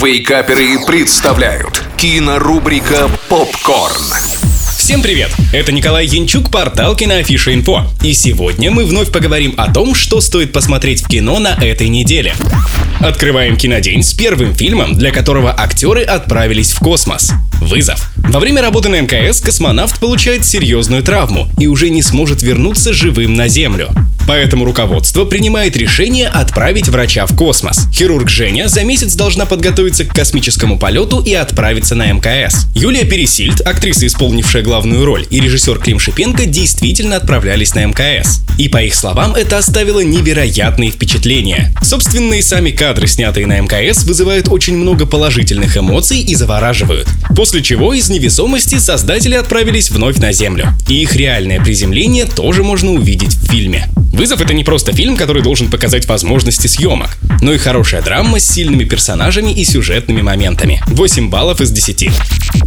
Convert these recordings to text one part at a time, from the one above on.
Вейкаперы представляют кинорубрика «Попкорн». Всем привет! Это Николай Янчук, портал Киноафиша Инфо. И сегодня мы вновь поговорим о том, что стоит посмотреть в кино на этой неделе. Открываем кинодень с первым фильмом, для которого актеры отправились в космос. Вызов. Во время работы на МКС космонавт получает серьезную травму и уже не сможет вернуться живым на Землю. Поэтому руководство принимает решение отправить врача в космос. Хирург Женя за месяц должна подготовиться к космическому полету и отправиться на МКС. Юлия Пересильд, актриса, исполнившая главную роль, и режиссер Клим Шипенко действительно отправлялись на МКС. И по их словам, это оставило невероятные впечатления. Собственно, и сами кадры, снятые на МКС, вызывают очень много положительных эмоций и завораживают. После чего из невесомости создатели отправились вновь на Землю. И их реальное приземление тоже можно увидеть в фильме. «Вызов» — это не просто фильм, который должен показать возможности съемок, но и хорошая драма с сильными персонажами и сюжетными моментами. 8 баллов из 10.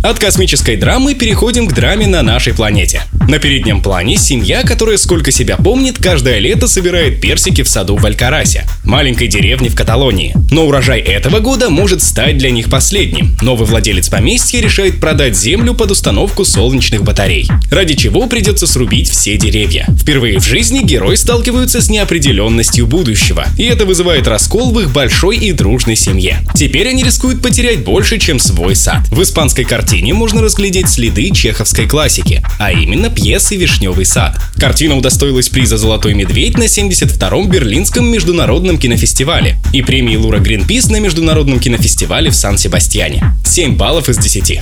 От космической драмы переходим к драме на нашей планете. На переднем плане семья, которая, сколько себя помнит, каждое лето собирает персики в саду в Алькарасе, маленькой деревне в Каталонии. Но урожай этого года может стать для них последним. Новый владелец поместья решает продать землю под установку солнечных батарей, ради чего придется срубить все деревья. Впервые в жизни герой стал сталкиваются с неопределенностью будущего, и это вызывает раскол в их большой и дружной семье. Теперь они рискуют потерять больше, чем свой сад. В испанской картине можно разглядеть следы чеховской классики, а именно пьесы «Вишневый сад». Картина удостоилась приза «Золотой медведь» на 72-м Берлинском международном кинофестивале и премии Лура Гринпис на международном кинофестивале в Сан-Себастьяне. 7 баллов из 10.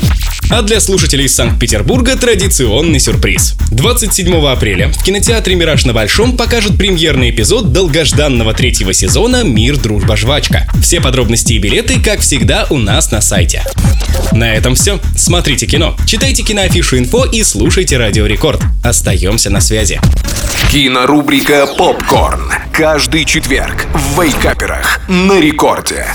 А для слушателей Санкт-Петербурга традиционный сюрприз. 27 апреля в кинотеатре «Мираж на Большом» покажут премьерный эпизод долгожданного третьего сезона «Мир, дружба, жвачка». Все подробности и билеты, как всегда, у нас на сайте. На этом все. Смотрите кино, читайте киноафишу инфо и слушайте Радио Рекорд. Остаемся на связи. Кинорубрика «Попкорн». Каждый четверг в Вейкаперах на рекорде.